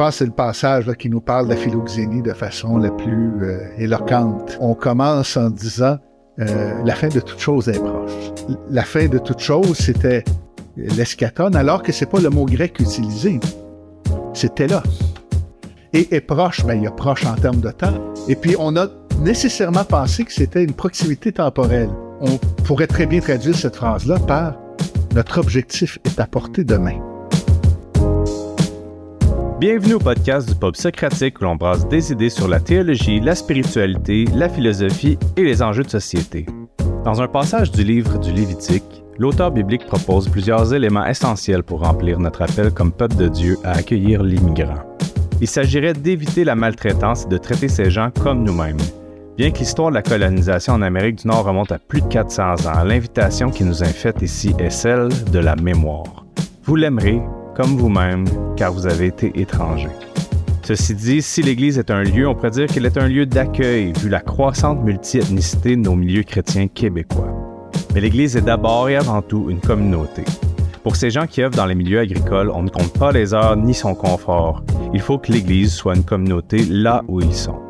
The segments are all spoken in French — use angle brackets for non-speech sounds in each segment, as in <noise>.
pense c'est le passage qui nous parle de la philoxénie de façon la plus euh, éloquente. On commence en disant euh, la fin de toute chose est proche. La fin de toute chose, c'était l'eschaton, alors que c'est pas le mot grec utilisé. C'était là. Et est proche, ben, il y a proche en termes de temps. Et puis, on a nécessairement pensé que c'était une proximité temporelle. On pourrait très bien traduire cette phrase-là par notre objectif est à portée de main. Bienvenue au podcast du Pop Socratique où l'on brasse des idées sur la théologie, la spiritualité, la philosophie et les enjeux de société. Dans un passage du livre du Lévitique, l'auteur biblique propose plusieurs éléments essentiels pour remplir notre appel comme peuple de Dieu à accueillir l'immigrant. Il s'agirait d'éviter la maltraitance et de traiter ces gens comme nous-mêmes. Bien que l'histoire de la colonisation en Amérique du Nord remonte à plus de 400 ans, l'invitation qui nous est faite ici est celle de la mémoire. Vous l'aimerez comme vous-même, car vous avez été étranger. Ceci dit, si l'Église est un lieu, on pourrait dire qu'elle est un lieu d'accueil, vu la croissante multiethnicité de nos milieux chrétiens québécois. Mais l'Église est d'abord et avant tout une communauté. Pour ces gens qui œuvrent dans les milieux agricoles, on ne compte pas les heures ni son confort. Il faut que l'Église soit une communauté là où ils sont.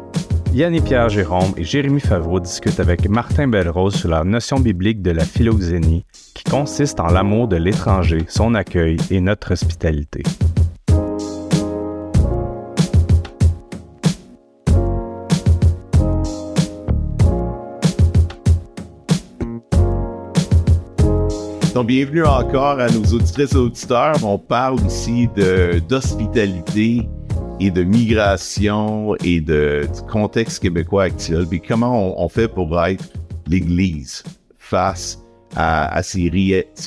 Yann Pierre Jérôme et Jérémy Favreau discutent avec Martin Belrose sur la notion biblique de la philoxénie, qui consiste en l'amour de l'étranger, son accueil et notre hospitalité. Bienvenue encore à nos auditrices et auditeurs. On parle ici d'hospitalité, et de migration et de, contexte québécois actuel, puis comment on, fait pour être l'Église face à, ces,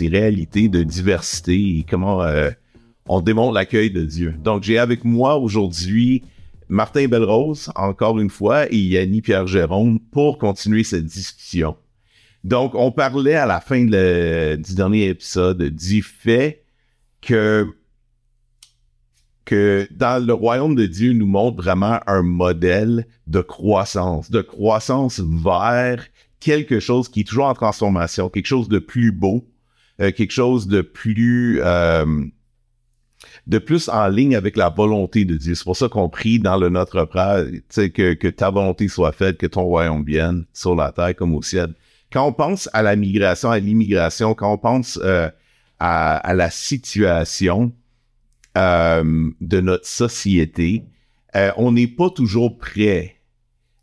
réalités de diversité et comment euh, on démontre l'accueil de Dieu. Donc, j'ai avec moi aujourd'hui Martin Belrose, encore une fois, et Yanni Pierre Jérôme pour continuer cette discussion. Donc, on parlait à la fin du dernier épisode du fait que que dans le royaume de Dieu nous montre vraiment un modèle de croissance, de croissance vers quelque chose qui est toujours en transformation, quelque chose de plus beau, euh, quelque chose de plus euh, de plus en ligne avec la volonté de Dieu. C'est pour ça qu'on prie dans le Notre Père, que, que ta volonté soit faite, que ton royaume vienne sur la terre comme au ciel. Quand on pense à la migration, à l'immigration, quand on pense euh, à, à la situation, euh, de notre société, euh, on n'est pas toujours prêt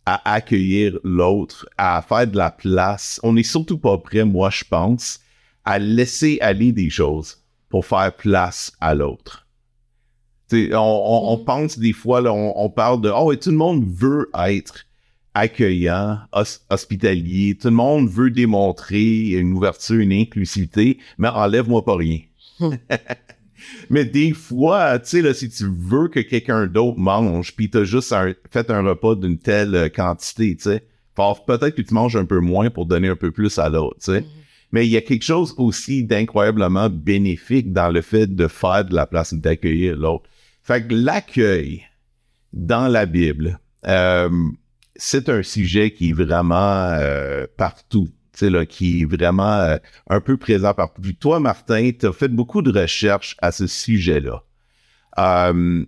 à accueillir l'autre, à faire de la place. On n'est surtout pas prêt, moi je pense, à laisser aller des choses pour faire place à l'autre. On, on, mm-hmm. pense des fois, là, on, parle de oh, et tout le monde veut être accueillant, hospitalier, tout le monde veut démontrer une ouverture, une inclusivité, mais enlève-moi pas rien. <laughs> Mais des fois, tu sais, là, si tu veux que quelqu'un d'autre mange, puis t'as juste fait un repas d'une telle euh, quantité, tu sais, peut-être que tu manges un peu moins pour donner un peu plus à l'autre, tu sais. Mm-hmm. Mais il y a quelque chose aussi d'incroyablement bénéfique dans le fait de faire de la place, d'accueillir l'autre. Fait que l'accueil dans la Bible, euh, c'est un sujet qui est vraiment euh, partout qui est vraiment euh, un peu présent partout. toi, Martin, tu as fait beaucoup de recherches à ce sujet-là. Euh,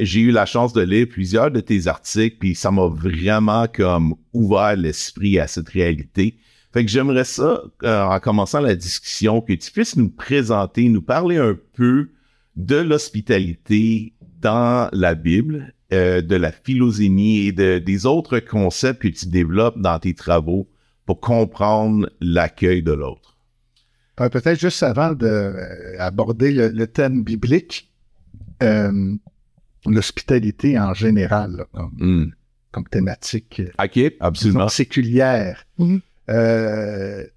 j'ai eu la chance de lire plusieurs de tes articles, puis ça m'a vraiment comme ouvert l'esprit à cette réalité. Fait que j'aimerais ça, euh, en commençant la discussion, que tu puisses nous présenter, nous parler un peu de l'hospitalité dans la Bible, de la philosémie et de, des autres concepts que tu développes dans tes travaux pour comprendre l'accueil de l'autre. Euh, peut-être juste avant d'aborder euh, le, thème biblique, euh, l'hospitalité en général, hmm. comme, thématique absolument. séculière. Mm-hmm.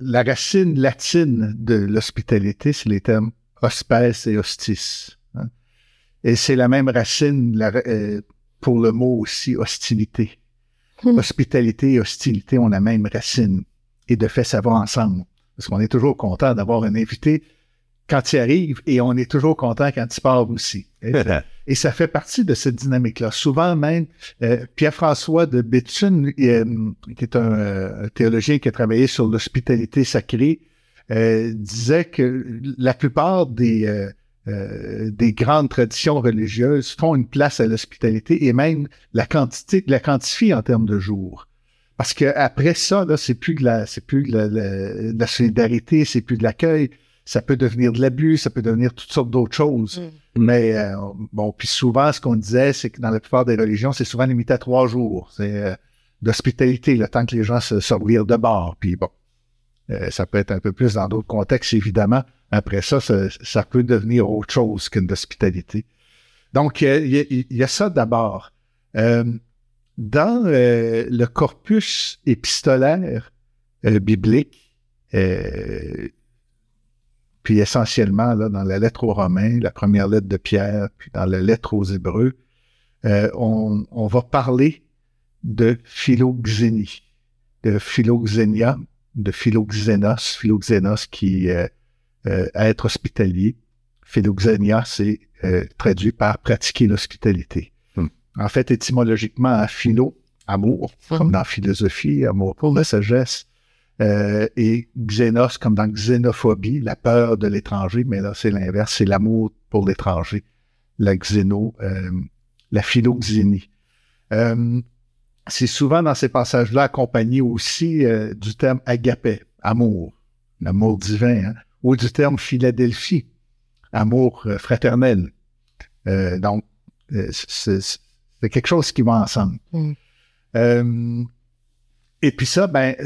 la racine latine de l'hospitalité, c'est les termes hospes et hostis. Hein. Et c'est la même racine pour le mot aussi hostilité. <laughs> Hospitalité et hostilité ont la même racine. Et de fait, ça va ensemble. Parce qu'on est toujours content d'avoir un invité quand il arrive et on est toujours content quand il part aussi. Et ça, <laughs> fait partie de cette dynamique-là. Souvent même, euh, Pierre-François de Béthune, euh, qui est euh, un, théologien qui a travaillé sur l'hospitalité sacrée, disait que la plupart des euh, des grandes traditions religieuses font une place à l'hospitalité et même la quantité, la quantifient en termes de jours. Parce que après ça, là, c'est plus de la, c'est plus de la, de la solidarité, c'est plus de l'accueil. Ça peut devenir de l'abus, ça peut devenir toutes sortes d'autres choses. Mm. Mais euh, bon, puis souvent, ce qu'on disait, c'est que dans la plupart des religions, c'est souvent limité à trois jours. C'est euh, d'hospitalité, le temps que les gens se sortent de bord. Puis bon, euh, ça peut être un peu plus dans d'autres contextes, évidemment. Après ça, ça, ça peut devenir autre chose qu'une hospitalité. Donc, il y, y a ça d'abord. Euh, dans euh, le corpus épistolaire euh, biblique, euh, puis essentiellement là, dans la lettre aux Romains, la première lettre de Pierre, puis dans la lettre aux Hébreux, euh, on, on va parler de philoxénie, de philoxénia, de philoxénos, philoxénos qui euh, euh, être hospitalier. Philoxénia, c'est euh, traduit par pratiquer l'hospitalité. Hmm. En fait, étymologiquement, philo, amour, comme dans philosophie, amour pour la sagesse, euh, et xénos, comme dans xénophobie, la peur de l'étranger, mais là, c'est l'inverse, c'est l'amour pour l'étranger, la xéno, euh, la philoxénie. Euh, c'est souvent dans ces passages-là accompagné aussi euh, du terme agapé, amour, l'amour divin, hein, ou du terme Philadelphie, amour euh, fraternel. Euh, donc, euh, c'est quelque chose qui va ensemble. Mm. Euh, et puis ça, ben,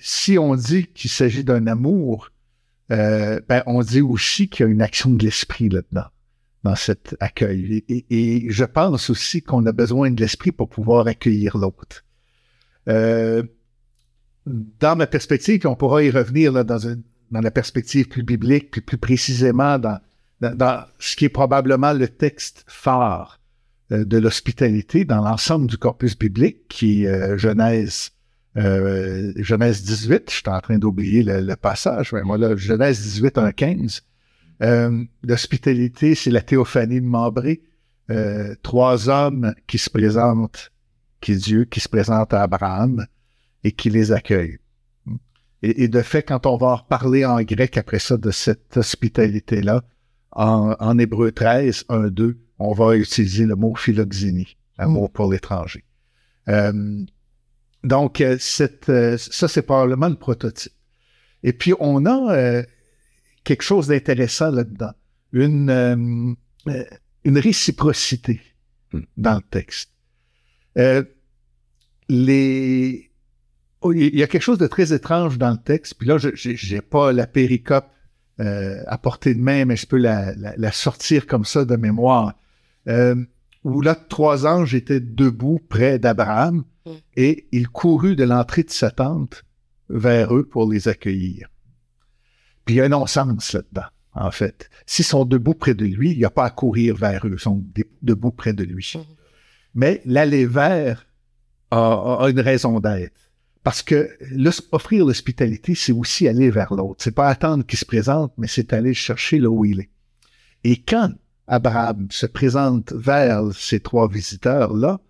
si on dit qu'il s'agit d'un amour, euh, ben, on dit aussi qu'il y a une action de l'esprit là-dedans, dans cet accueil. Et, et- et je pense aussi qu'on a besoin de l'esprit pour pouvoir accueillir l'autre. Euh, dans ma perspective, on pourra y revenir là, dans, une, dans la perspective plus biblique, puis plus précisément dans, dans, dans ce qui est probablement le texte phare euh, de l'hospitalité dans l'ensemble du corpus biblique, qui est euh, Genèse, euh, Genèse 18. Je suis en train d'oublier le, le passage, mais moi là, Genèse 18, 1, 15. Euh, L'hospitalité, c'est la théophanie de Mambré. Euh, trois hommes qui se présentent, qui est Dieu, qui se présente à Abraham et qui les accueille. Et, et de fait, quand on va en reparler en grec après ça de cette hospitalité-là, en, en Hébreu 13, 1, 2, on va utiliser le mot philoxénie, amour pour l'étranger. Euh, donc, euh, cette, euh, ça, c'est probablement le prototype. Et puis, on a euh, quelque chose d'intéressant là-dedans, une, une réciprocité Hmm. dans le texte. Euh, les... oh, il y a quelque chose de très étrange dans le texte, puis là, je j'ai pas la péricope euh, à portée de main, mais je peux la, la, la sortir comme ça de mémoire. Euh, où là, trois anges étaient debout près d'Abraham Mm. et il courut de l'entrée de sa tente vers eux pour les accueillir. Puis il y a un non-sens là-dedans, en fait. S'ils sont debout près de lui, il n'y a pas à courir vers eux, ils sont debout près de lui. Mhm. Mais l'aller vers a, a- a une raison d'être. Parce que offrir l'hospitalité, c'est aussi aller vers l'autre. C'est pas attendre qu'il se présente, mais c'est aller chercher là où il est. Et quand Abraham se présente vers ces trois visiteurs-là,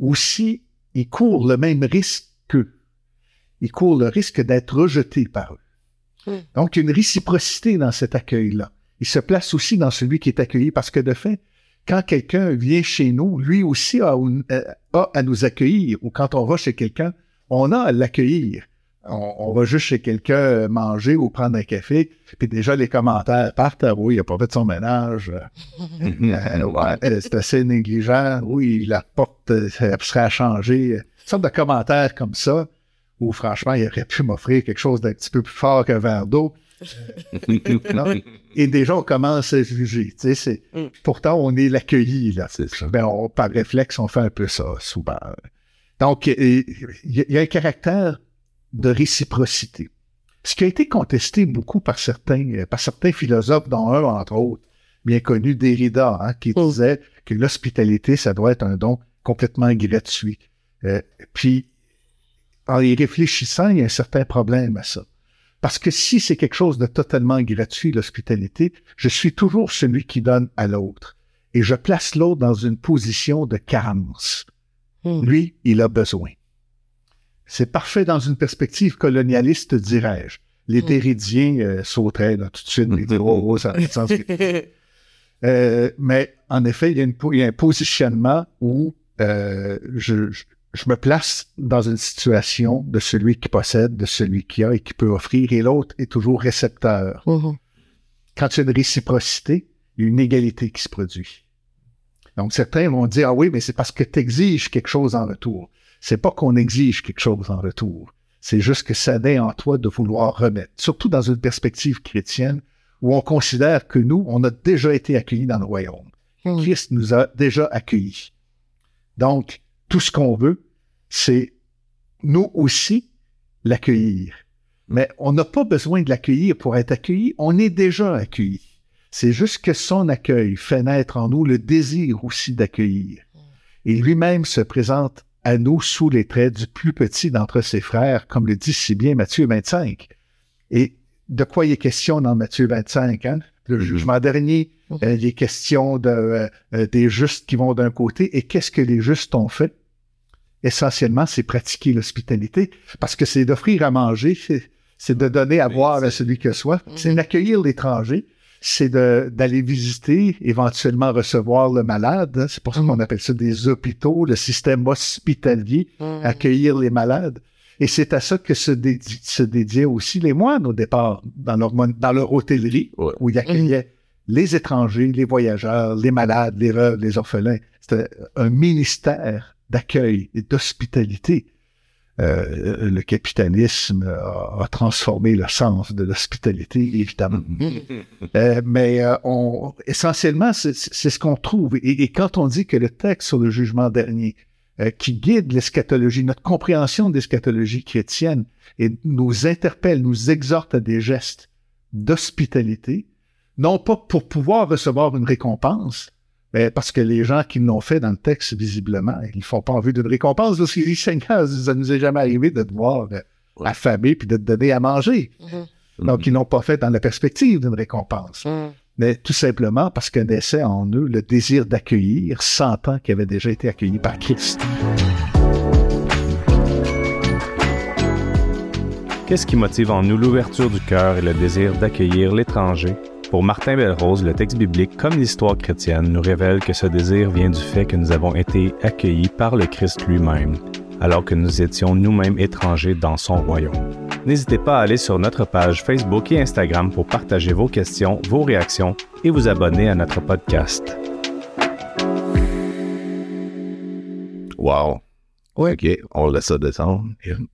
aussi, il court le même risque qu'eux. Il court le risque d'être rejeté par eux. Mm. Donc, il y a une réciprocité dans cet accueil-là. Il se place aussi dans celui qui est accueilli parce que, de fait, quand quelqu'un vient chez nous, lui aussi a, une- euh, a à nous accueillir. Ou quand on va chez quelqu'un, on a à l'accueillir. On, on va juste chez quelqu'un euh, manger ou prendre un café, puis déjà les commentaires partent. Ah oui, il n'a pas fait son ménage. <laughs> Euh, ouais, euh, c'est assez négligent. Oui, la porte euh, serait à changer. Une sorte de commentaires comme ça, où franchement, il aurait pu m'offrir quelque chose d'un petit peu plus fort qu'un verre d'eau. Et déjà, on commence à juger. Tu sais, c'est- Mm. Pourtant, on est l'accueilli. Là. C'est ça. Ben, on- par réflexe, on fait un peu ça, souvent. Donc, il y, a- il y a un caractère de réciprocité. Ce qui a été contesté beaucoup par certains, euh, par certains philosophes, dont un, entre autres, bien connu, Derrida, hein, qui Mm. disait que l'hospitalité, ça doit être un don complètement gratuit. Euh, puis, en y réfléchissant, il y a un certain problème à ça. Parce que si c'est quelque chose de totalement gratuit, l'hospitalité, je suis toujours celui qui donne à l'autre. Et je place l'autre dans une position de carence. Mm. Lui, il a besoin. C'est parfait dans une perspective colonialiste, dirais-je. Les. Téridiens euh, sauteraient là, tout de suite. ils oh, oh. Euh, mais en effet, il y, a une, il y a un positionnement où euh, je, je, je me place dans une situation de celui qui possède, de celui qui a et qui peut offrir, et l'autre est toujours récepteur. Mhm. Quand il y a une réciprocité, il y a une égalité qui se produit. Donc certains vont dire ah oui, mais c'est parce que tu exiges quelque chose en retour. C'est pas qu'on exige quelque chose en retour. C'est juste que ça naît en toi de vouloir remettre. Surtout dans une perspective chrétienne où on considère que nous, on a déjà été accueillis dans le royaume. Mhm. Christ nous a déjà accueillis. Donc, tout ce qu'on veut, c'est nous aussi l'accueillir. Mais on n'a pas besoin de l'accueillir pour être accueilli, on est déjà accueilli. C'est juste que son accueil fait naître en nous le désir aussi d'accueillir. Et lui-même se présente à nous sous les traits du plus petit d'entre ses frères, comme le dit si bien Matthieu 25. Et de quoi il est question dans Matthieu 25, hein? Le Mhm. jugement dernier, euh, il est question de, euh, euh, des justes qui vont d'un côté. Et qu'est-ce que les justes ont fait? Essentiellement, c'est pratiquer l'hospitalité, parce que c'est d'offrir à manger, c'est- de donner à boire à celui soif, Mhm. c'est d'accueillir l'étranger, c'est de- d'aller visiter, éventuellement recevoir le malade. hein. C'est pour ça Mhm. qu'on appelle ça des hôpitaux, le système hospitalier Mhm. accueillir les malades. Et c'est à ça que se, dédi- se dédiaient aussi les moines au départ, dans leur, mon- dans leur hôtellerie, Ouais. où ils accueillaient les étrangers, les voyageurs, les malades, les veuves, les orphelins. C'était un ministère d'accueil et d'hospitalité. Euh, le capitalisme a, a transformé le sens de l'hospitalité, évidemment. Euh, mais euh, on, essentiellement, c'est ce qu'on trouve. Et, et quand on dit que le texte sur le jugement dernier, euh, qui guide l'eschatologie, notre compréhension de l'eschatologie chrétienne, et nous interpelle, nous exhorte à des gestes d'hospitalité, non pas pour pouvoir recevoir une récompense, mais parce que les gens qui l'ont fait dans le texte, visiblement, ils ne font pas en vue d'une récompense. Parce qu'ils disent, Seigneur, ça nous est jamais arrivé de te voir euh, affamé puis de te donner à manger. Mhm. Donc, ils n'ont pas fait dans la perspective d'une récompense, Mhm. mais tout simplement parce que naissait en eux le désir d'accueillir, sentant qu'ils avaient déjà été accueillis par Christ. Qu'est-ce qui motive en nous l'ouverture du cœur et le désir d'accueillir l'étranger? Pour Martin Belrose, le texte biblique comme l'histoire chrétienne nous révèle que ce désir vient du fait que nous avons été accueillis par le Christ lui-même, alors que nous étions nous-mêmes étrangers dans son royaume. N'hésitez pas à aller sur notre page Facebook et Instagram pour partager vos questions, vos réactions et vous abonner à notre podcast. Wow. Ouais. OK, on laisse ça descendre.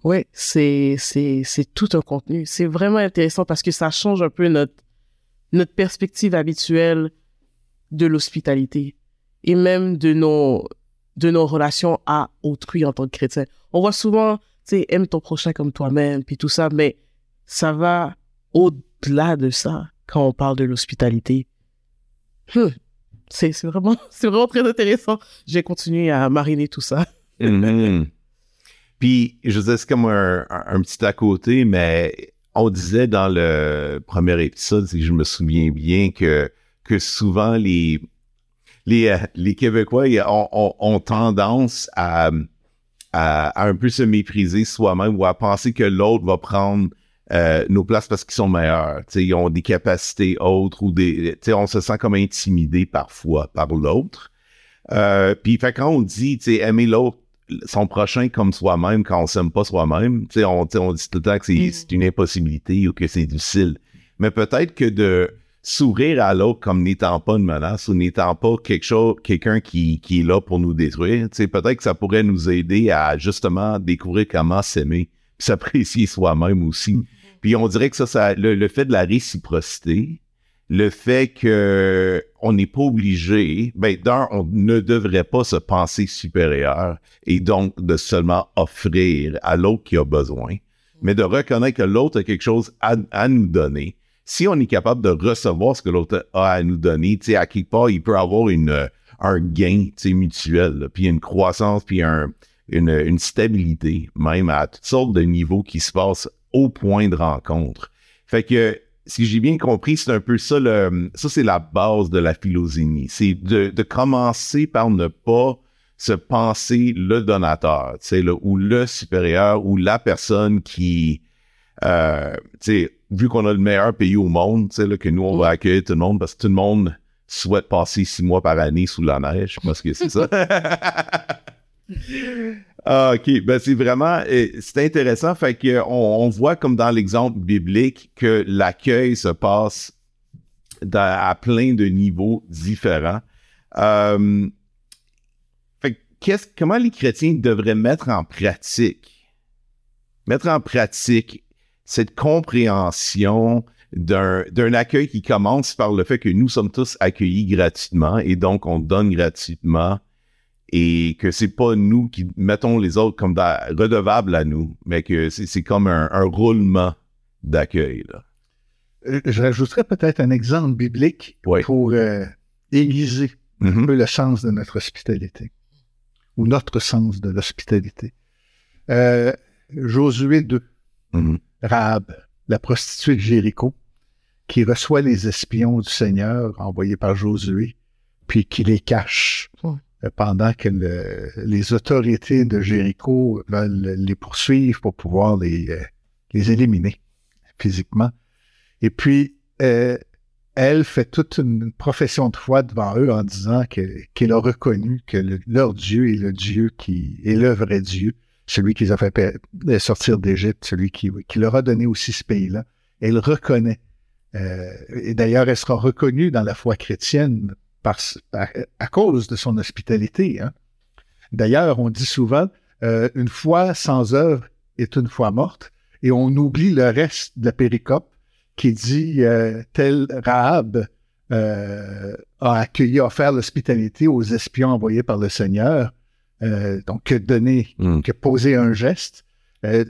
Ouais, c'est c'est c'est tout un contenu. C'est vraiment intéressant parce que ça change un peu notre notre perspective habituelle de l'hospitalité et même de nos de nos relations à autrui en tant que chrétien. On voit souvent, tu sais, aime ton prochain comme toi-même puis tout ça, mais ça va au-delà de ça quand on parle de l'hospitalité. Hmm. C'est vraiment <laughs> vraiment très intéressant. J'ai continué à mariner tout ça. <laughs> Puis, je sais, c'est comme un petit à côté, mais on disait dans le premier épisode, si je me souviens bien, que, souvent les, euh, Québécois ont, tendance à, un peu se mépriser soi-même ou à penser que l'autre va prendre euh, nos places parce qu'ils sont meilleurs. Ils ont des capacités autres ou des. on se sent comme intimidé parfois par l'autre. Euh, puis quand on dit, aimer l'autre, son prochain comme soi-même, quand on s'aime pas soi-même, tu sais, on, on dit tout le temps que c'est Mm. c'est une impossibilité ou que c'est difficile. Mais peut-être que de s'ouvrir à l'autre comme n'étant pas une menace ou n'étant pas quelque chose, quelqu'un qui, qui est là pour nous détruire, tu sais, peut-être que ça pourrait nous aider à justement découvrir comment s'aimer, s'apprécier soi-même aussi. Puis on dirait que ça, ça le, le fait de la réciprocité, le fait que on n'est pas obligé, ben d'un, on ne devrait pas se penser supérieur et donc de seulement offrir à l'autre qui a besoin, mais de reconnaître que l'autre a quelque chose à, à nous donner. Si on est capable de recevoir ce que l'autre a à nous donner, tu sais, à quelque part, il peut avoir une, un gain, tu sais, mutuel, puis une croissance, puis un, une, une stabilité, même à toutes sortes de niveaux qui se passent au point de rencontre. Fait que, si j'ai bien compris, c'est un peu ça le, ça c'est la base de la philosémie. C'est de, de commencer par ne pas se penser le donateur, le, ou le supérieur, ou la personne qui, euh, tu sais, vu qu'on a le meilleur pays au monde, là, que nous, on va accueillir tout le monde parce que tout le monde souhaite passer six mois par année sous la neige, parce que c'est ça. <laughs> Ah, ok, ben c'est vraiment, c'est intéressant. Fait que on, voit comme dans l'exemple biblique que l'accueil se passe à plein de niveaux différents. Euh, fait que qu'est-ce, comment les chrétiens devraient mettre en pratique, mettre en pratique cette compréhension d'un, d'un accueil qui commence par le fait que nous sommes tous accueillis gratuitement et donc on donne gratuitement et que c'est pas nous qui mettons les autres comme redevables à nous, mais que c'est, comme un, un roulement d'accueil. Euh, Je rajouterais peut-être un exemple biblique Oui. pour euh, aiguiser un Mhm. peu le sens de notre hospitalité, ou notre sens de l'hospitalité. Euh, Josué 2, Mhm. Rahab, la prostituée de Jéricho, qui reçoit les espions du Seigneur envoyés par Josué, puis qui les cache pendant que le- les autorités de Jéricho veulent les poursuivre pour pouvoir les, euh, les éliminer physiquement. Et puis, euh, elle fait toute une profession de foi devant eux en disant que- qu'elle a reconnu que le- leur Dieu est le Dieu qui est le vrai Dieu, celui qui les a fait euh, sortir d'Égypte, celui qui, qui leur a donné aussi ce pays-là. Elle reconnaît. euh, et d'ailleurs, elle sera reconnue dans la foi chrétienne par, à, à cause de son hospitalité. hein. D'ailleurs, on dit souvent, euh, une foi sans œuvre est une foi morte, et on oublie le reste de la péricope qui dit euh, tel Rahab euh, a accueilli, a offert l'hospitalité aux espions envoyés par le Seigneur, donc que donner, Mm. que poser un geste,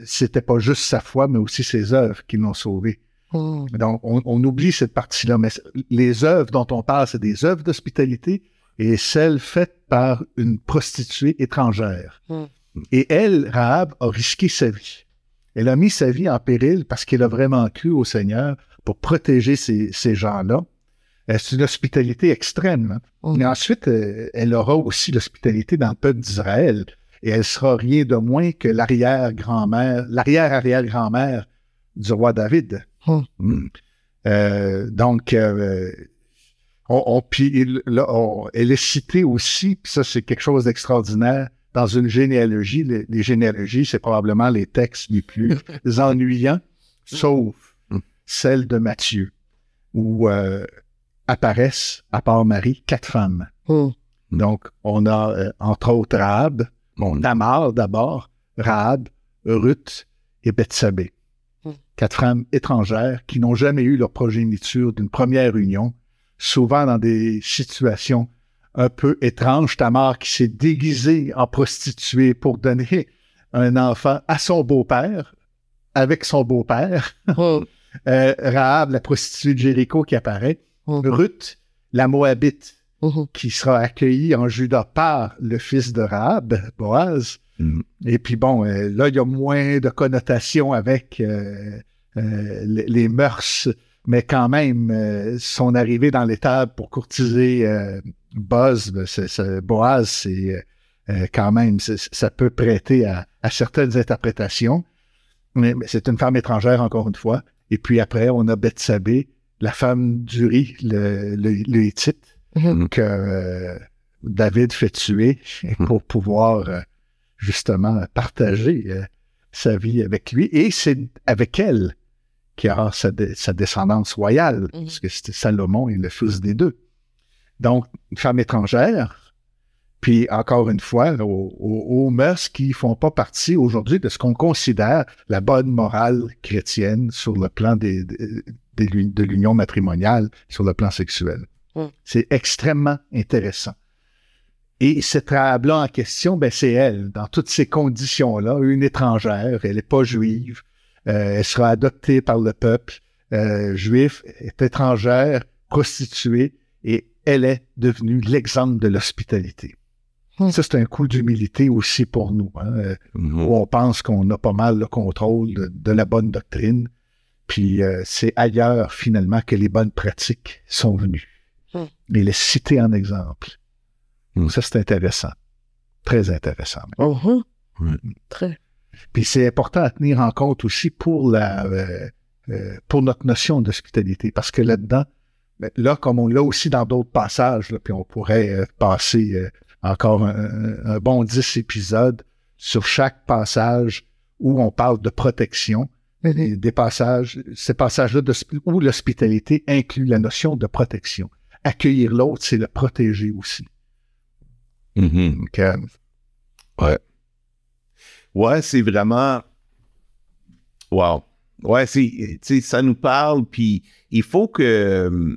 c'était pas juste sa foi, mais aussi ses œuvres qui l'ont sauvé. Mm. Donc, on, on oublie cette partie-là, mais les œuvres dont on parle, c'est des œuvres d'hospitalité et celles faites par une prostituée étrangère. Mm. Et elle, Rahab, a risqué sa vie. Elle a mis sa vie en péril parce qu'elle a vraiment cru au Seigneur pour protéger ces, ces gens-là. Euh, C'est une hospitalité extrême. hein. Mm. Mais ensuite, euh, elle aura aussi l'hospitalité dans le peuple d'Israël. Et elle sera rien de moins que l'arrière-grand-mère, l'arrière-arrière-grand-mère du roi David. Mm. Euh, donc, euh, on, on- puis là, on- elle est citée aussi, puis ça c'est quelque chose d'extraordinaire, dans une généalogie. Les, les généalogies, c'est probablement les textes les plus <laughs> ennuyants, sauf Mm. celle de Matthieu, où euh, apparaissent, à part Marie, quatre femmes. Mm. Donc, on a, euh, entre autres, Rahab, bon. Tamar d'abord, Rahab, Ruth et Bethsabée. Quatre femmes étrangères qui n'ont jamais eu leur progéniture d'une première union, souvent dans des situations un peu étranges. Tamar qui s'est déguisée en prostituée pour donner un enfant à son beau-père, avec son beau-père. Mm. <laughs> Euh, Rahab, la prostituée de Jéricho qui apparaît. Mm. Ruth, la Moabite, Mhm. qui sera accueillie en Juda par le fils de Rahab, Boaz. Mm. Et puis bon, euh, là, il y a moins de connotations avec euh, euh, les, les mœurs, mais quand même, son arrivée dans l'étable pour courtiser Boaz, ben, Boaz, c'est quand même, ça peut prêter à, à certaines interprétations. Mais, c'est une femme étrangère, encore une fois. Et puis après, on a Bethsabée, la femme d'Uri, le, le, le Hittite, Mhm. que euh, David fait tuer <laughs> pour pouvoir euh, justement partager euh, sa vie avec lui. Et c'est avec elle qu'il aura sa, descendance royale, Mhm. parce que c'était Salomon et le fils des deux. Donc, une femme étrangère, puis encore une fois, aux, aux- aux mœurs qui font pas partie aujourd'hui de ce qu'on considère la bonne morale chrétienne sur le plan des, des- des lu- de l'union matrimoniale, sur le plan sexuel. Mm. C'est extrêmement intéressant. Et cette Rahab-là en question, ben, c'est elle, dans toutes ces conditions-là, une étrangère, elle n'est pas juive, euh, elle sera adoptée par le peuple euh, juif, est étrangère, prostituée, et elle est devenue l'exemple de l'hospitalité. Hmm. Ça, c'est un coup d'humilité aussi pour nous, hein, euh, Mhm. où on pense qu'on a pas mal le contrôle de, de la bonne doctrine, puis euh, c'est ailleurs, finalement, que les bonnes pratiques sont venues. Hmm. Et les citer en exemple. Ça, c'est intéressant. Très intéressant. Ouais. Très. Puis c'est important à tenir en compte aussi pour la euh, euh, pour notre notion d'hospitalité, parce que là-dedans, Mais là, comme on l'a aussi dans d'autres passages, là, puis on pourrait euh, passer euh, encore un, un bon 10 épisodes sur chaque passage où on parle de protection, et des passages, ces passages-là où l'hospitalité inclut la notion de protection. Accueillir l'autre, c'est le protéger aussi. Donc, euh, Ouais, c'est vraiment. Wow. Ouais, c'est, ça nous parle, puis il faut que.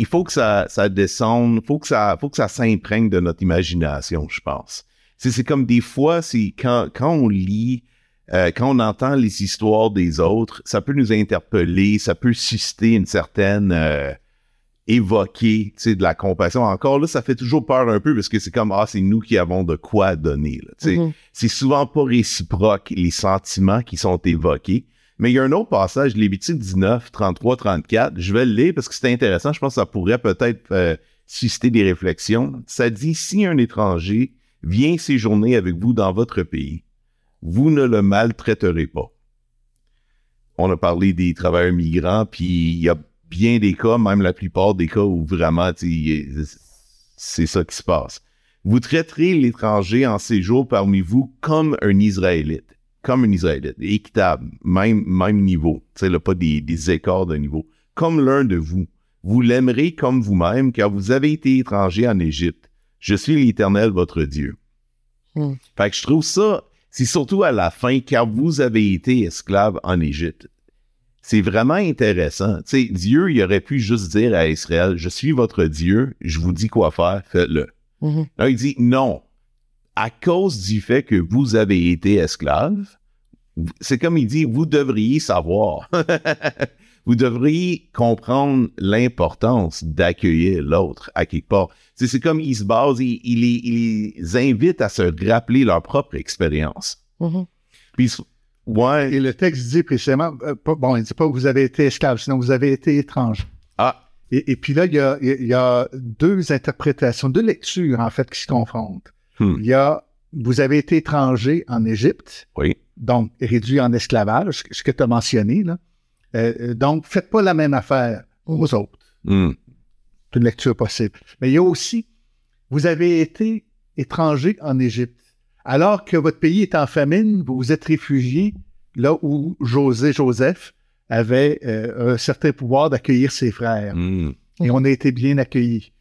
Il faut que ça, ça descende, faut que ça, faut que ça s'imprègne de notre imagination, je pense. C'est comme des fois, c'est quand, quand on lit, euh, quand on entend les histoires des autres, ça peut nous interpeller, ça peut susciter une certaine, euh, évoquer, de la compassion. Encore là, ça fait toujours peur un peu parce que c'est comme, ah, c'est nous qui avons de quoi donner, là, Mhm. c'est souvent pas réciproque les sentiments qui sont évoqués. Mais il y a un autre passage, Lévitique 19, 33, 34. Je vais le lire parce que c'est intéressant. Je pense que ça pourrait peut-être euh, susciter des réflexions. Ça dit, si un étranger vient séjourner avec vous dans votre pays, vous ne le maltraiterez pas. On a parlé des travailleurs migrants, puis il y a bien des cas, même la plupart des cas où vraiment, c'est ça qui se passe. Vous traiterez l'étranger en séjour parmi vous comme un Israélite. Comme un Israélite. Équitable. Même, même niveau. Tu sais, là, pas des, des écarts de niveau. Comme l'un de vous. Vous l'aimerez comme vous-même, car vous avez été étranger en Égypte. Je suis l'Éternel, votre Dieu. Hmm. Fait que je trouve ça, c'est surtout à la fin, car vous avez été esclave en Égypte. C'est vraiment intéressant. Tu sais, Dieu, il aurait pu juste dire à Israël, je suis votre Dieu, je vous dis quoi faire, faites-le. Mhm. Là, il dit non. À cause du fait que vous avez été esclave, c'est comme il dit, vous devriez savoir. <laughs> vous devriez comprendre l'importance d'accueillir l'autre à quelque part. C'est comme il se base, il, il les, il les invite à se rappeler leur propre expérience. Mhm. Puis, ouais, et le texte dit précisément, euh, pas- bon, il dit pas que vous avez été esclave, sinon vous avez été étranger. ah, Et, et puis là, il y, a, il y a deux interprétations, deux lectures, en fait, qui se confrontent. Hmm. Il y a, vous avez été étranger en Égypte, oui, donc réduit en esclavage, ce que tu as mentionné, là. Euh, euh, donc, faites pas la même affaire aux autres. Hmm. C'est une lecture possible. Mais il y a aussi, vous avez été étranger en Égypte. Alors que votre pays est en famine, vous vous êtes réfugié là où José, Joseph avait euh, un certain pouvoir d'accueillir ses frères. Hmm. Et on a été bien accueillis.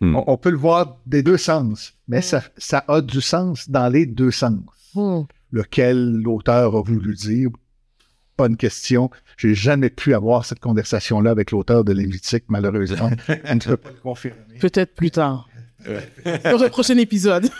Hmm. on, on peut le voir des deux sens, mais ça, ça a du sens dans les deux sens. Lequel l'auteur a voulu dire, pas une question. J'ai jamais pu avoir cette conversation-là avec l'auteur de Lévitique, malheureusement. <laughs> On ne peut pas le confirmer. Peut-être plus tard. Dans un prochain épisode. <laughs>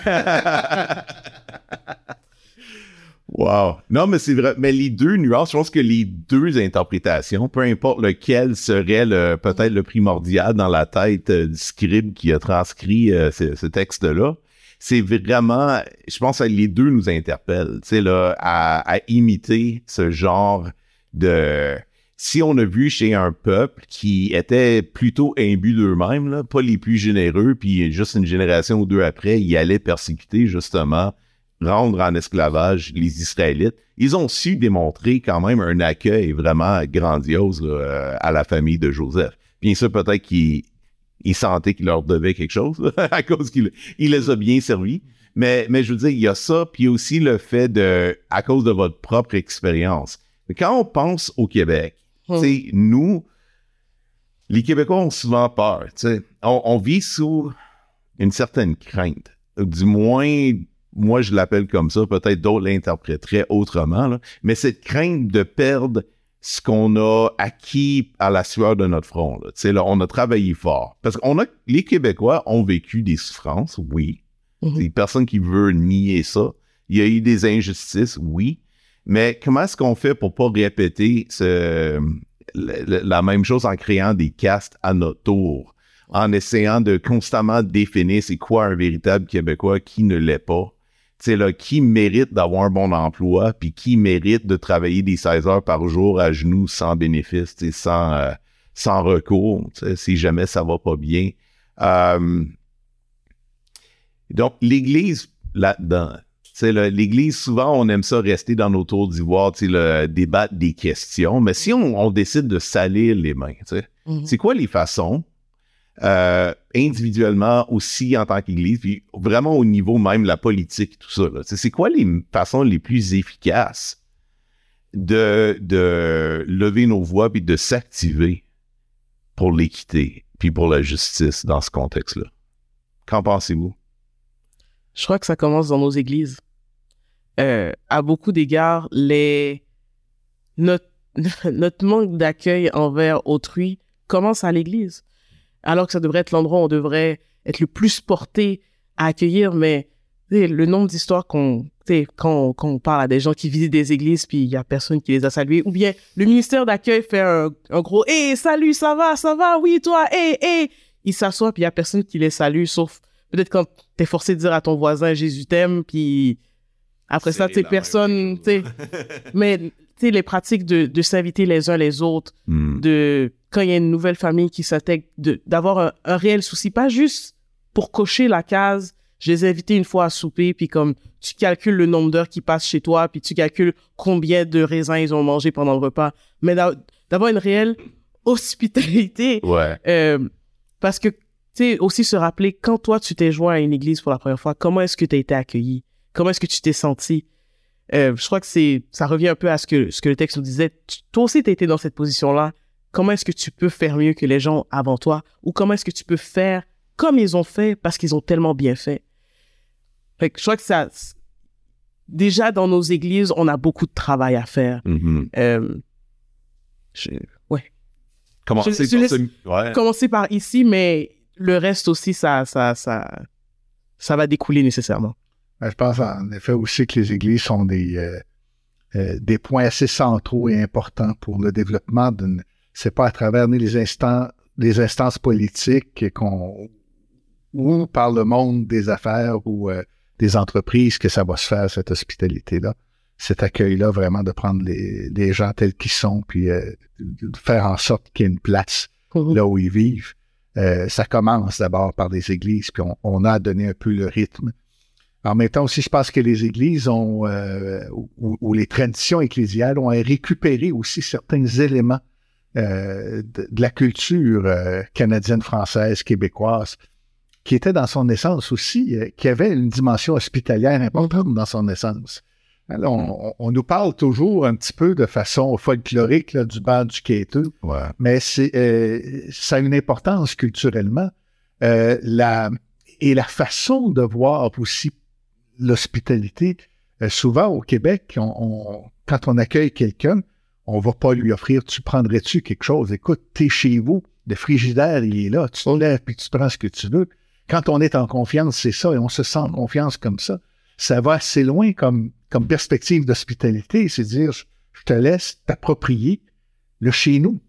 Wow. Non, mais c'est vrai. Mais les deux nuances, je pense que les deux interprétations, peu importe lequel serait le peut-être le primordial dans la tête euh, du scribe qui a transcrit euh, ce, texte-là, c'est vraiment, je pense que les deux nous interpellent, tu sais, là, à imiter ce genre de... Si on a vu chez un peuple qui était plutôt imbu d'eux-mêmes, pas les plus généreux, puis juste une génération ou deux après, ils allaient persécuter justement rendre en esclavage les Israélites, ils ont su démontrer quand même un accueil vraiment grandiose là, euh, à la famille de Joseph. Bien sûr, peut-être qu'ils ils sentaient qu'il leur devait quelque chose <laughs> à cause qu'il il les a bien servis. Mais, mais je veux dire, il y a ça, puis aussi le fait de, à cause de votre propre expérience. Quand on pense au Québec, Nous, les Québécois ont souvent peur. On, on vit sous une certaine crainte. Du moins, moi, je l'appelle comme ça. Peut-être d'autres l'interpréteraient autrement. là. Mais cette crainte de perdre ce qu'on a acquis à la sueur de notre front. Là. Là, on a travaillé fort. Parce qu'on a, les Québécois ont vécu des souffrances, oui. Mhm. A personne qui veut nier ça. Il y a eu des injustices, oui. Mais comment est-ce qu'on fait pour pas répéter ce, la même chose en créant des castes à notre tour, en essayant de constamment définir c'est quoi un véritable Québécois, qui ne l'est pas. Sais, là, qui mérite d'avoir un bon emploi, puis qui mérite de travailler des 16 heures par jour à genoux sans bénéfice, sans, euh, sans recours, si jamais ça va pas bien. Euh, donc, l'Église, là-dedans, l'Église, souvent, on aime ça rester dans nos tours d'ivoire, tu sais, le débattre des questions. Mais si on, on décide de salir les mains, tu sais, Mhm. c'est quoi les façons, euh, individuellement aussi en tant qu'Église, puis vraiment au niveau même de la politique, tout ça, c'est quoi les façons les plus efficaces de, de lever nos voix puis de s'activer pour l'équité puis pour la justice dans ce contexte-là? Qu'en pensez-vous? Je crois que ça commence dans nos églises. Euh, à beaucoup d'égards, les <laughs> notre manque d'accueil envers autrui commence à l'église, alors que ça devrait être l'endroit où on devrait être le plus porté à accueillir. Mais le nombre d'histoires qu'on quand, on parle à des gens qui visitent des églises puis il y a personne qui les a salués, ou bien le ministère d'accueil fait un, gros hey salut ça va ça va oui toi hey hey il s'assoit puis il y a personne qui les salue sauf peut-être quand t'es forcé de dire à ton voisin Jésus t'aime, puis après ça, tu sais, personne, tu sais, <laughs> mais tu sais, les pratiques de, de s'inviter les uns les autres, Hmm. de quand il y a une nouvelle famille qui s'intègre, de d'avoir un, un réel souci, pas juste pour cocher la case. Je les ai invités une fois à souper, puis comme tu calcules le nombre d'heures qui passent chez toi, puis tu calcules combien de raisins ils ont mangé pendant le repas, mais d'a- d'avoir une réelle hospitalité Ouais. euh, parce que, sais, aussi se rappeler, quand toi, tu t'es joint à une église pour la première fois, comment est-ce que tu as été accueilli? Comment est-ce que tu t'es senti? Euh, je crois que c'est, ça revient un peu à ce que, ce que le texte nous disait. Tu- toi aussi, tu été dans cette position-là. Comment est-ce que tu peux faire mieux que les gens avant toi? Ou comment est-ce que tu peux faire comme ils ont fait parce qu'ils ont tellement bien fait? Fait que je crois que ça, déjà dans nos églises, on a beaucoup de travail à faire. Euh, je- Commencer Je- je par laisse- ce- ouais. commencer par ici, mais le reste aussi, ça, ça, ça, ça va découler nécessairement. Ben, je pense en effet aussi que les églises sont des, euh, euh, des points assez centraux et importants pour le développement d'une. C'est pas à travers ni les instants, les instances politiques qu'on ou par le monde des affaires ou euh, des entreprises que ça va se faire cette hospitalité-là, cet accueil-là vraiment de prendre les, les gens tels qu'ils sont puis euh, de de faire en sorte qu'il y ait une place là où ils vivent. Euh, ça commence d'abord par les églises, puis on, on a donné un peu le rythme. En même temps aussi, je pense que les églises euh, ou, les traditions ecclésiales ont récupéré aussi certains éléments euh, de, de la culture canadienne, française, québécoise, qui était dans son essence aussi, qui avait une dimension hospitalière importante dans son essence. Alors, on, on- nous parle toujours un petit peu de façon folklorique là, du bar du quêteux, Ouais. mais c'est, euh, ça a une importance culturellement. Euh, la, et la façon de voir aussi l'hospitalité, euh, souvent au Québec, on, on- quand on accueille quelqu'un, on va pas lui offrir, tu prendrais-tu quelque chose? Écoute, t'es chez vous, le frigidaire, il est là, tu te lèves puis tu prends ce que tu veux. Quand on est en confiance, c'est ça, et on se sent en confiance comme ça. Ça va assez loin comme, comme perspective d'hospitalité, c'est dire, je, te laisse t'approprier le chez nous.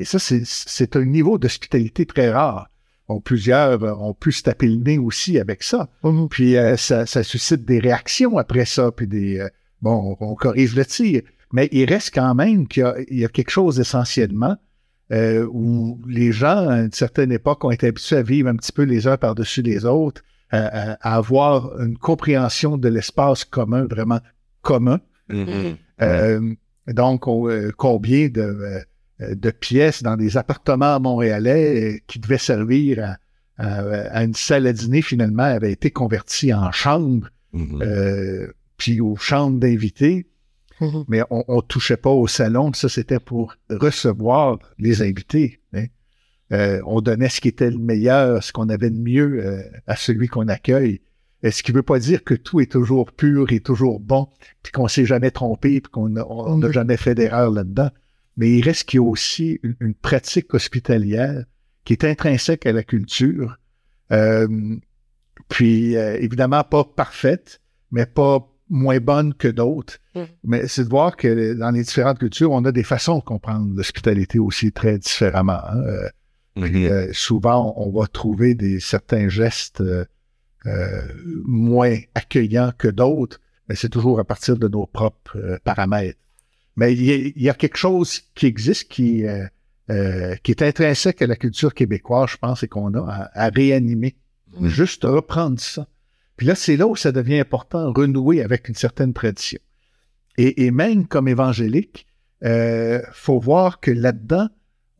Et ça, c'est- un niveau d'hospitalité très rare. Bon, plusieurs ont pu se taper le nez aussi avec ça. Puis euh, ça, ça suscite des réactions après ça, puis des euh, bon, on, on corrige le tir. Mais il reste quand même qu'il y a, il y a quelque chose essentiellement euh, où les gens, à une certaine époque, ont été habitués à vivre un petit peu les uns par-dessus les autres, à, à- à avoir une compréhension de l'espace commun, vraiment commun. Mhm. Euh, donc, on- euh, combien de, euh, de pièces dans des appartements montréalais euh, qui devaient servir à, à- à une salle à dîner, finalement, avaient été converties en chambres, Mhm. euh, puis aux chambres d'invités, mais on, on touchait pas au salon. Ça, c'était pour recevoir les invités. hein. Euh, on donnait ce qui était le meilleur, ce qu'on avait de mieux euh, à celui qu'on accueille. Euh, Ce qui veut pas dire que tout est toujours pur et toujours bon, puis qu'on s'est jamais trompé, puis qu'on n'a Mhm. jamais fait d'erreur là-dedans. Mais il reste qu'il y a aussi une, une pratique hospitalière qui est intrinsèque à la culture. Euh, puis, euh, évidemment, pas parfaite, mais pas moins bonne que d'autres. Mhm. Mais c'est de voir que dans les différentes cultures, on a des façons de comprendre l'hospitalité aussi très différemment. hein. Mhm. euh, souvent, on va trouver des certains gestes euh, euh, moins accueillants que d'autres, mais c'est toujours à partir de nos propres euh, paramètres. Mais il y, a, il y a quelque chose qui existe qui, euh, euh, qui est intrinsèque à la culture québécoise, je pense, et qu'on a à, à réanimer. Mhm. Juste reprendre ça. Puis là, c'est là où ça devient important, renouer avec une certaine tradition. Et, et même comme évangélique, euh, faut voir que là-dedans,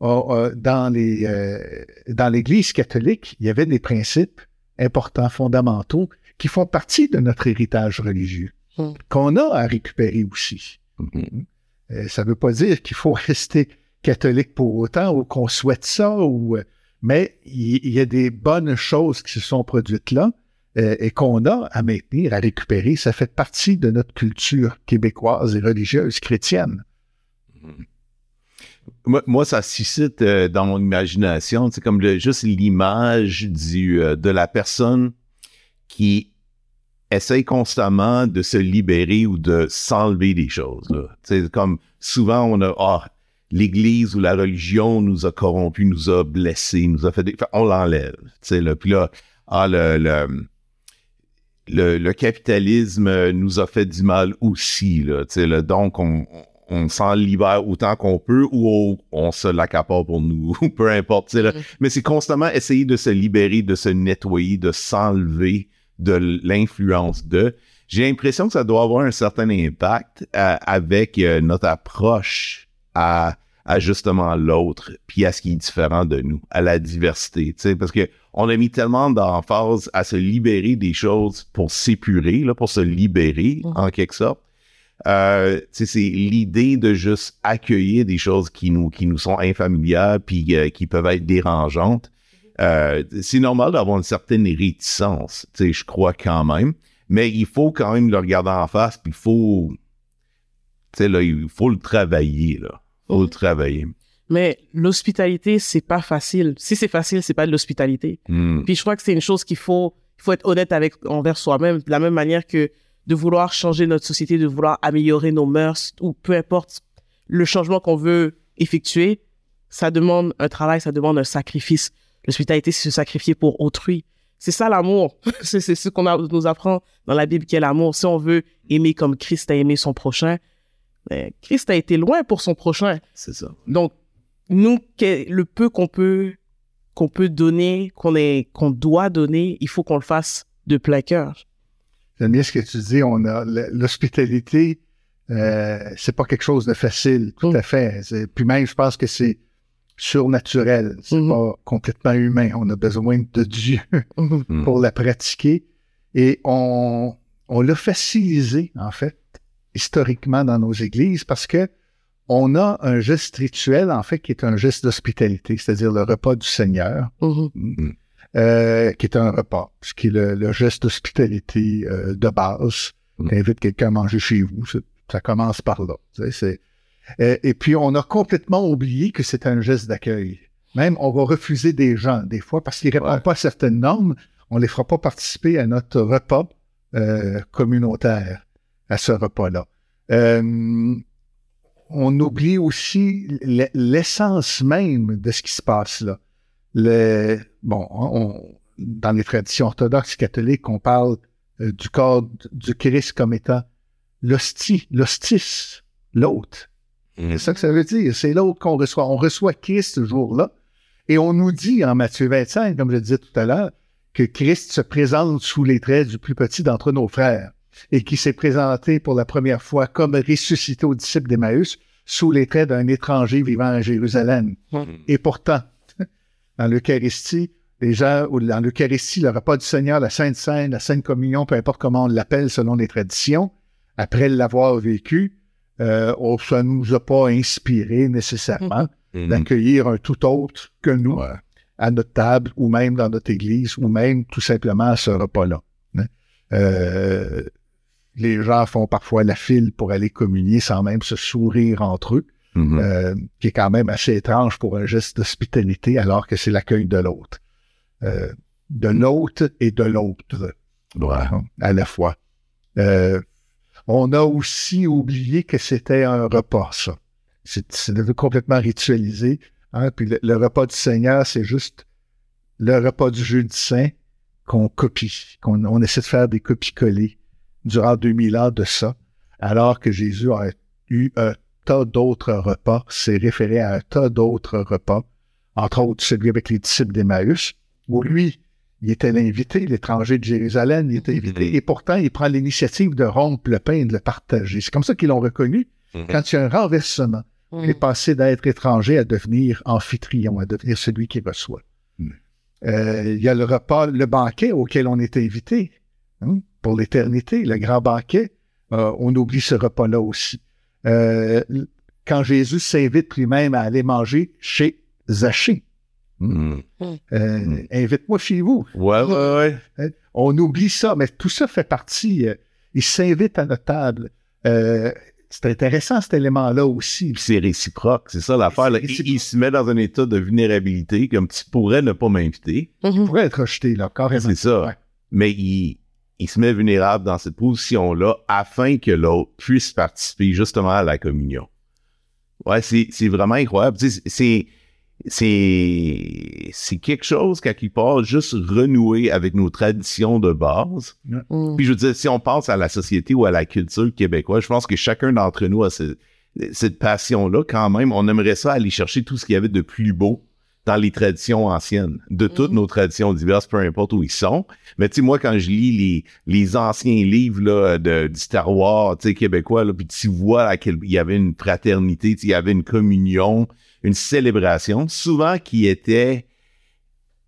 dans les euh, dans l'Église catholique, il y avait des principes importants, fondamentaux, qui font partie de notre héritage religieux, Mm. qu'on a à récupérer aussi. Euh, ça ne veut pas dire qu'il faut <laughs> rester catholique pour autant ou qu'on souhaite ça, ou, euh, mais il il y, a des bonnes choses qui se sont produites là euh, et qu'on a à maintenir, à récupérer. Ça fait partie de notre culture québécoise et religieuse chrétienne. Moi, ça suscite euh, dans mon imagination, c'est comme juste l'image euh, de la personne qui essaye constamment de se libérer ou de s'enlever des choses. sais, comme souvent on a ah, l'Église ou la religion nous a corrompus, nous a blessés, nous a fait des, on l'enlève. Puis là, ah le, le le, capitalisme nous a fait du mal aussi. Là, donc, on, on s'en libère autant qu'on peut ou on, se l'accapare pour nous, <laughs> ou peu importe. là. Mhm. Mais c'est constamment essayer de se libérer, de se nettoyer, de s'enlever de l'influence de. J'ai l'impression que ça doit avoir un certain impact euh, avec euh, notre approche à, à justement l'autre, puis à ce qui est différent de nous, à la diversité, tu sais, parce que on a mis tellement d'emphase à se libérer des choses pour s'épurer, là, pour se libérer, Mhm. en quelque sorte. Euh, c'est l'idée de juste accueillir des choses qui nous, qui nous sont infamilières puis euh, qui peuvent être dérangeantes. Euh, c'est normal d'avoir une certaine réticence, je crois quand même, mais il faut quand même le regarder en face puis il faut, là, il faut le travailler, là. Faut le travailler. Mais l'hospitalité, c'est pas facile. Si c'est facile, c'est pas de l'hospitalité. Hmm. Puis je crois que c'est une chose qu'il faut, il faut être honnête avec envers soi-même, de la même manière que de vouloir changer notre société, de vouloir améliorer nos mœurs ou peu importe le changement qu'on veut effectuer, ça demande un travail, ça demande un sacrifice. L'hospitalité, c'est se sacrifier pour autrui. C'est ça l'amour. <laughs> c'est c'est ce qu'on a- nous apprend dans la Bible qu'est l'amour. Si on veut aimer comme Christ a aimé son prochain, ben, Christ a été loin pour son prochain. C'est ça. Donc, nous, le peu qu'on peut, qu'on peut donner, qu'on est, qu'on doit donner, il faut qu'on le fasse de plein cœur. J'aime bien ce que tu dis. On a l'hospitalité, euh, c'est pas quelque chose de facile, tout Mm. à fait. Puis même, je pense que c'est surnaturel. C'est Mhm. pas complètement humain. On a besoin de Dieu Hmm. pour la pratiquer. Et on, on l'a facilisé, en fait, historiquement dans nos églises parce que on a un geste rituel, en fait, qui est un geste d'hospitalité, c'est-à-dire le repas du Seigneur, Mhm. Euh, qui est un repas, ce qui est le, le geste d'hospitalité euh, de base. Mm. T'invites quelqu'un à manger chez vous, ça, commence par là. tu sais, c'est- Euh, et puis, on a complètement oublié que c'est un geste d'accueil. Même, on va refuser des gens, des fois, parce qu'ils répondent Ouais. pas à certaines normes. On les fera pas participer à notre repas euh, communautaire, à ce repas-là. Euh, on oublie aussi l'essence même de ce qui se passe là. Le, bon, on- dans les traditions orthodoxes catholiques, on parle euh, du corps du Christ comme étant l'hostie, l'hostis, l'autre. Hmm. C'est ça que ça veut dire. C'est l'autre qu'on reçoit. On reçoit Christ ce jour-là. Et on nous dit en Matthieu 25, comme je disais tout à l'heure, que Christ se présente sous les traits du plus petit d'entre nos frères et qui s'est présenté pour la première fois comme ressuscité aux disciples d'Emmaüs sous les traits d'un étranger vivant à Jérusalem. Et pourtant, dans l'Eucharistie, les gens, ou dans l'Eucharistie, le repas du Seigneur, la Sainte Seine, la Sainte Communion, peu importe comment on l'appelle selon les traditions, après l'avoir vécu, euh, on- ça ne nous a pas inspiré nécessairement Hmm. d'accueillir un tout autre que nous Ouais. à notre table ou même dans notre église ou même tout simplement à ce repas-là. hein. Euh, les gens font parfois la file pour aller communier sans même se sourire entre eux, Mhm. euh, qui est quand même assez étrange pour un geste d'hospitalité alors que c'est l'accueil de l'autre. Euh, de l'autre et de l'autre Ouais. à la fois. Euh, on a aussi oublié que c'était un repas, ça. C'est complètement ritualisé. hein, Puis le, le repas du Seigneur, c'est juste le repas du jeudi saint qu'on copie, qu'on on essaie de faire des copies-collées durant 2000 ans de ça, alors que Jésus a eu un tas d'autres repas, s'est référé à un tas d'autres repas, entre autres celui avec les disciples d'Emmaüs, où lui, il était l'invité, l'étranger de Jérusalem, il était invité, et pourtant, il prend l'initiative de rompre le pain et de le partager. C'est comme ça qu'ils l'ont reconnu. Mhm. Quand il y a un renversement, Mm. il est passé d'être étranger à devenir amphitryon, à devenir celui qui reçoit. Mm. Euh, il y a le repas, le banquet auquel on est invité hein, pour l'éternité, le grand banquet. Euh, on oublie ce repas-là aussi. Euh, quand Jésus s'invite lui-même à aller manger chez Zachée, Mhm. euh, Mm. invite-moi chez vous. Ouais, ouais, ouais. On oublie ça, mais tout ça fait partie. euh, il s'invite à notre table. Euh, c'est intéressant cet élément-là aussi. C'est réciproque, c'est ça l'affaire. Il, il se met dans un état de vulnérabilité, comme tu pourrais ne pas m'inviter. Il Mhm. pourrait être rejeté, là, carrément. C'est ça. Ouais. Mais il, il se met vulnérable dans cette position-là afin que l'autre puisse participer justement à la communion. Ouais, c'est, c'est vraiment incroyable. Tu sais, c'est, c'est, c'est quelque chose, quelque part, juste renouer avec nos traditions de base. Mm. Puis je veux dire, si on pense à la société ou à la culture québécoise, je pense que chacun d'entre nous a ce- cette passion-là quand même. On aimerait ça aller chercher tout ce qu'il y avait de plus beau dans les traditions anciennes, de toutes Mhm. nos traditions diverses, peu importe où ils sont. Mais tu sais, moi, quand je lis les, les anciens livres là, de, du Star Wars tu sais, québécois, là, puis tu vois à quel- il y avait une fraternité, il y avait une communion, une célébration, souvent qui était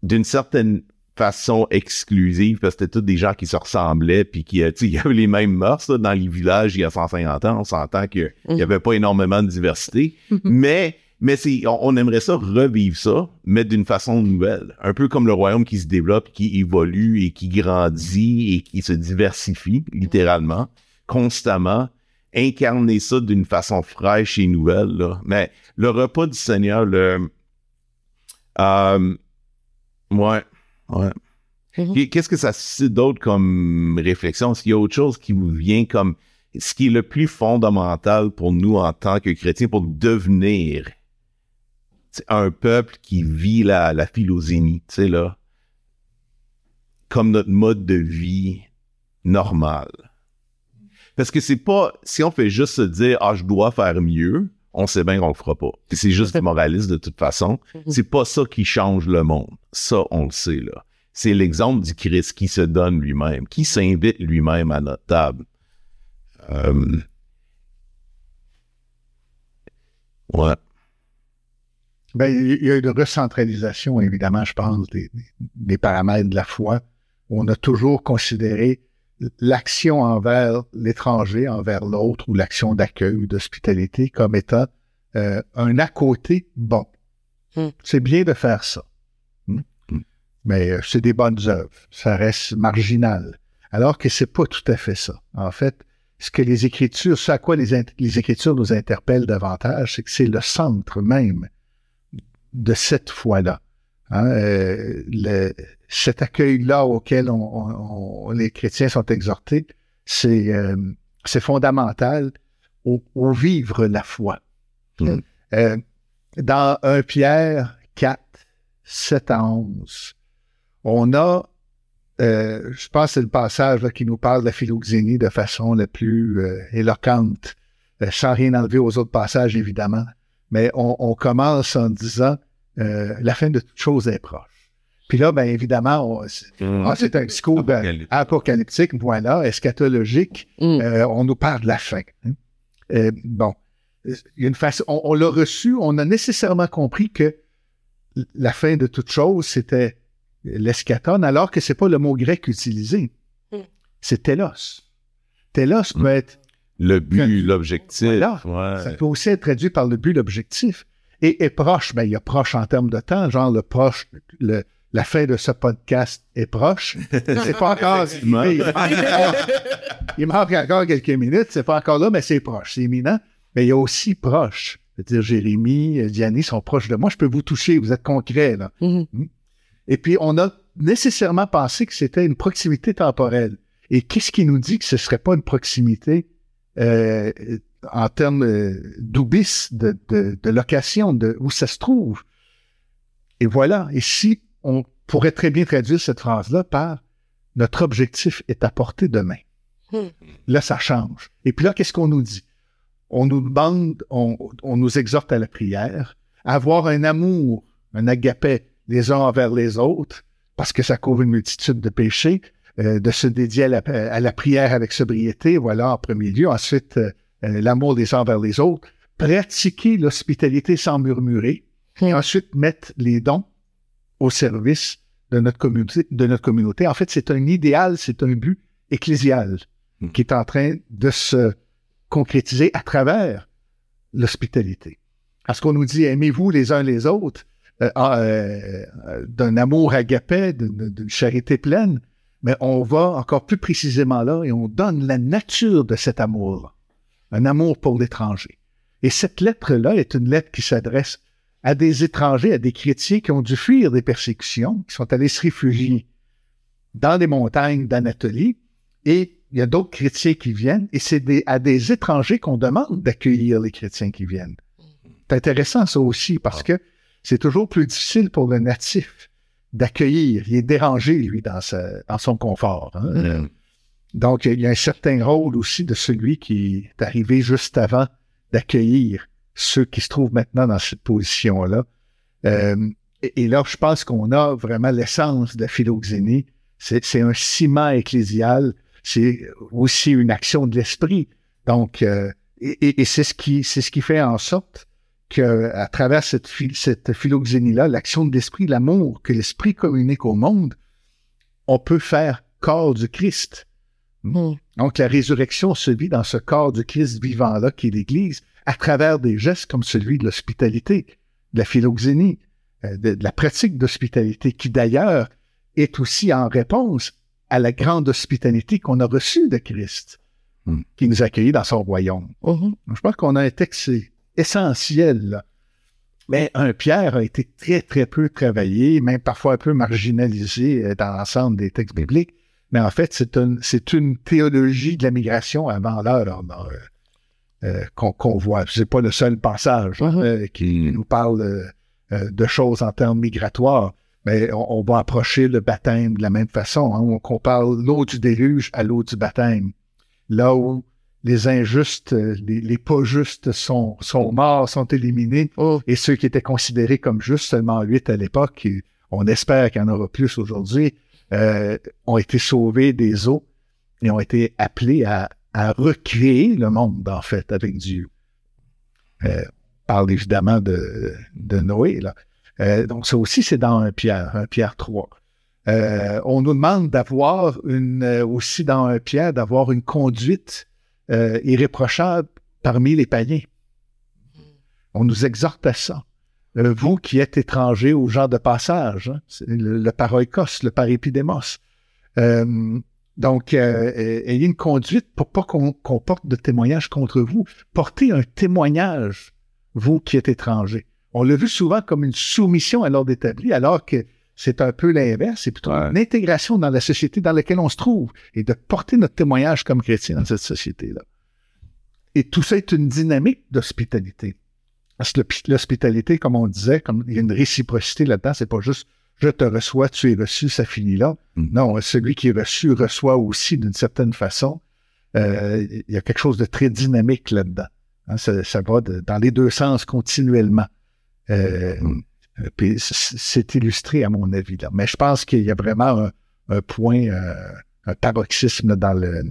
d'une certaine façon exclusive parce que c'était tous des gens qui se ressemblaient puis qui euh, tu sais <laughs> il y avait les mêmes mœurs là, dans les villages il y a 150 ans on s'entend qu'il n'y avait pas énormément de diversité <laughs> mais mais c'est on, on aimerait ça revivre ça mais d'une façon nouvelle un peu comme le royaume qui se développe qui évolue et qui grandit et qui se diversifie littéralement constamment incarner ça d'une façon fraîche et nouvelle là. mais le repas du Seigneur le euh, ouais Ouais. Qu'est- Qu'est-ce que ça suscite d'autre comme réflexion? Est-ce qu'il y a autre chose qui vous vient comme ce qui est le plus fondamental pour nous en tant que chrétiens pour devenir un peuple qui vit la, la philosémie, tu sais, là, comme notre mode de vie normal? Parce que c'est pas, si on fait juste se dire, ah, je dois faire mieux, on sait bien qu'on le fera pas. C'est juste moraliste de toute façon. C'est pas ça qui change le monde. Ça, on le sait, là. C'est l'exemple du Christ qui se donne lui-même, qui s'invite lui-même à notre table. Euh, Ouais. Ben, il y a une recentralisation, évidemment, je pense, des, des paramètres de la foi. On a toujours considéré l'action envers l'étranger, envers l'autre, ou l'action d'accueil ou d'hospitalité comme étant euh, un à côté bon. Hmm. C'est bien de faire ça. Hmm? Hmm. Mais euh, c'est des bonnes œuvres. Ça reste marginal. Alors que c'est pas tout à fait ça. En fait, ce que les Écritures, ce à quoi les, les Écritures nous interpellent davantage, c'est que c'est le centre même de cette foi-là. Hein, euh, le- cet accueil-là auquel on, on- on- les chrétiens sont exhortés, c'est euh, fondamental au, au vivre la foi. Mhm. Euh, dans 1 Pierre 4, 7 à 11, on a, euh, je pense que c'est le passage là, qui nous parle de la philoxénie de façon la plus euh, éloquente, euh, sans rien enlever aux autres passages, évidemment. Mais on, on commence en disant euh, la fin de toute chose est proche. Puis là, bien évidemment, on- c'est ah, c'est un discours Apocalyptique. apocalyptique, voilà, eschatologique. Mm. Euh, on nous parle de la fin. hein. Euh, bon, il y a une façon, on, on l'a reçu, on a nécessairement compris que la fin de toute chose, c'était l'eschaton, alors que c'est pas le mot grec utilisé. Mm. C'est telos. Telos Mm. peut être, Le but, l'objectif. Voilà. Ouais. ça peut aussi être traduit par le but, l'objectif. Et, et proche, ben, il y a proche en termes de temps, genre le proche, le, la fin de ce podcast est proche. <laughs> C'est pas encore. <laughs> Il manque encore- Il manque encore quelques minutes, c'est pas encore là, mais c'est proche, c'est imminent. Mais il y a aussi proche. C'est-à-dire Jérémie, euh, Diane sont proches de moi. Je peux vous toucher, vous êtes concret, là. Mhm. Et puis, on a nécessairement pensé que c'était une proximité temporelle. Et qu'est-ce qui nous dit que ce serait pas une proximité euh, en termes euh, d'oubis, de, de, de location, de où ça se trouve? Et voilà. Et si on pourrait très bien traduire cette phrase-là par notre objectif est à portée de main. Hmm. Là, ça change. Et puis là, qu'est-ce qu'on nous dit? On nous demande, on, on nous exhorte à la prière, à avoir un amour, un agapé les uns envers les autres, parce que ça couvre une multitude de péchés, euh, de se dédier à la, à la, prière avec sobriété, voilà, en premier lieu. Ensuite, euh, euh, l'amour des uns vers les autres. Pratiquer l'hospitalité sans murmurer. Et ensuite, mettre les dons au service de notre communauté. De notre communauté. En fait, c'est un idéal, c'est un but ecclésial hmm. qui est en train de se concrétiser à travers l'hospitalité. Parce qu'on nous dit aimez-vous les uns les autres euh, ah, euh, d'un amour agapé, d'une charité pleine, mais on va encore plus précisément là et on donne la nature de cet amour, un amour pour l'étranger. Et cette lettre-là est une lettre qui s'adresse à des étrangers, à des chrétiens qui ont dû fuir des persécutions, qui sont allés se réfugier dans les montagnes d'Anatolie, et il y a d'autres chrétiens qui viennent, et c'est à des étrangers qu'on demande d'accueillir les chrétiens qui viennent. C'est intéressant ça aussi, parce ah. que c'est toujours plus difficile pour le natif d'accueillir. Il est dérangé, lui, dans, dans son confort. Hein. Mm. Donc, il y a un certain rôle aussi de celui qui est arrivé juste avant d'accueillir ceux qui se trouvent maintenant dans cette position-là. Euh, et, là, je pense qu'on a vraiment l'essence de la philoxénie. C'est un ciment ecclésial, c'est aussi une action de l'esprit. Donc, euh, et, et c'est ce qui c'est ce qui fait en sorte qu'à travers cette, cette philoxénie-là, l'action de l'esprit, l'amour que l'esprit communique au monde, on peut faire corps du Christ. Hmm. Donc, la résurrection se vit dans ce corps du Christ vivant-là qui est l'Église, à travers des gestes comme celui de l'hospitalité, de la philoxénie, euh, de, la pratique d'hospitalité, qui d'ailleurs est aussi en réponse à la grande hospitalité qu'on a reçue de Christ, hmm. qui nous a accueillis dans son royaume. Mm-hmm. Je pense qu'on a un texte essentiel. Mais un Pierre a été très, très peu travaillé, même parfois un peu marginalisé euh, dans l'ensemble des textes bibliques. Mais en fait, c'est une, c'est une théologie de la migration avant l'heure euh, euh, qu'on, voit. C'est pas le seul passage uh-huh. qui nous parle de choses en termes migratoires. Mais on, va approcher le baptême de la même façon. Hein. On compare l'eau du déluge à l'eau du baptême. Là où les injustes, euh, les, pas justes sont, sont morts, sont éliminés, oh. et ceux qui étaient considérés comme justes, seulement huit à l'époque, on espère qu'il y en aura plus aujourd'hui, euh, ont été sauvés des eaux et ont été appelés à, à recréer le monde, en fait, avec Dieu. Euh, parle évidemment de, de Noé, là. Euh, donc, ça aussi, c'est dans un Pierre, un Pierre 3. Euh, on nous demande d'avoir une, aussi dans un Pierre, d'avoir une conduite euh, irréprochable parmi les païens. On nous exhorte à ça. Euh, vous qui êtes étrangers aux gens de passage, hein, le, le le parépidémos. Euh, donc, ayez une conduite pour pas qu'on porte de témoignage contre vous. Portez un témoignage, vous qui êtes étrangers. On l'a vu souvent comme une soumission à l'ordre établi, alors que c'est un peu l'inverse, c'est plutôt une intégration dans la société dans laquelle on se trouve et de porter notre témoignage comme chrétien dans cette société-là. Et tout ça est une dynamique d'hospitalité. Parce que l'hospitalité, comme on disait, comme il y a une réciprocité là-dedans, c'est pas juste je te reçois, tu es reçu, ça finit là. Mm. Non, celui qui est reçu reçoit aussi d'une certaine façon. Euh, il y a quelque chose de très dynamique là-dedans. Hein, ça, va dans les deux sens continuellement. Euh, mm. Euh, puis c'est illustré à mon avis là. Mais je pense qu'il y a vraiment un, point, euh, un paroxysme dans le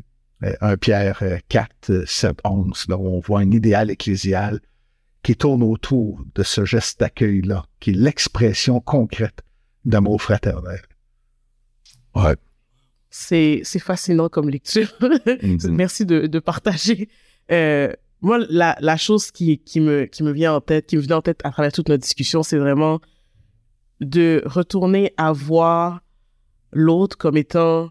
1 euh, Pierre 4, 7, 11, là, où on voit un idéal ecclésial qui tourne autour de ce geste d'accueil-là, qui est l'expression concrète d'amour fraternel. Ouais. C'est, fascinant comme lecture. Mm-hmm. <laughs> Merci de, de partager. Euh, moi, la, chose qui, me, vient en tête, qui me vient en tête à travers toute notre discussion, c'est vraiment de retourner à voir l'autre comme étant,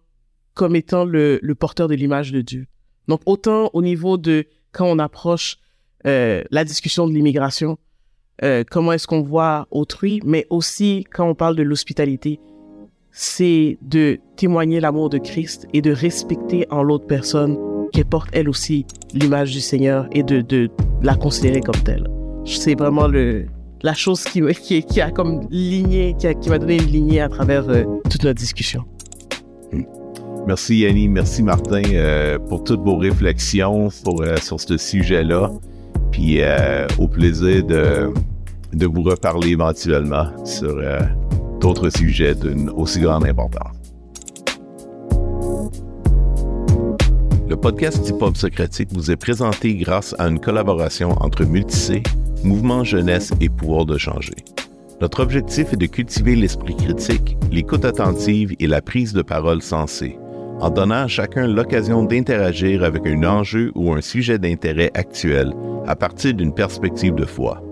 comme étant le, le porteur de l'image de Dieu. Donc, autant au niveau de quand on approche euh, la discussion de l'immigration, euh, comment est-ce qu'on voit autrui, mais aussi quand on parle de l'hospitalité, c'est de témoigner l'amour de Christ et de respecter en l'autre personne qu'elle porte elle aussi l'image du Seigneur et de, la considérer comme telle. C'est vraiment le, la chose qui, qui, a comme lignée, qui, qui m'a donné une lignée à travers euh, toute notre discussion. Merci Yanni, merci Martin euh, pour toutes vos réflexions euh, sur ce sujet-là. Puis au plaisir de, de vous reparler éventuellement sur d'autres sujets d'une aussi grande importance. Le podcast du Pop Socratique vous est présenté grâce à une collaboration entre Multicé, Mouvement Jeunesse et Pouvoir de changer. Notre objectif est de cultiver l'esprit critique, l'écoute attentive et la prise de parole sensée, en donnant à chacun l'occasion d'interagir avec un enjeu ou un sujet d'intérêt actuel à partir d'une perspective de foi.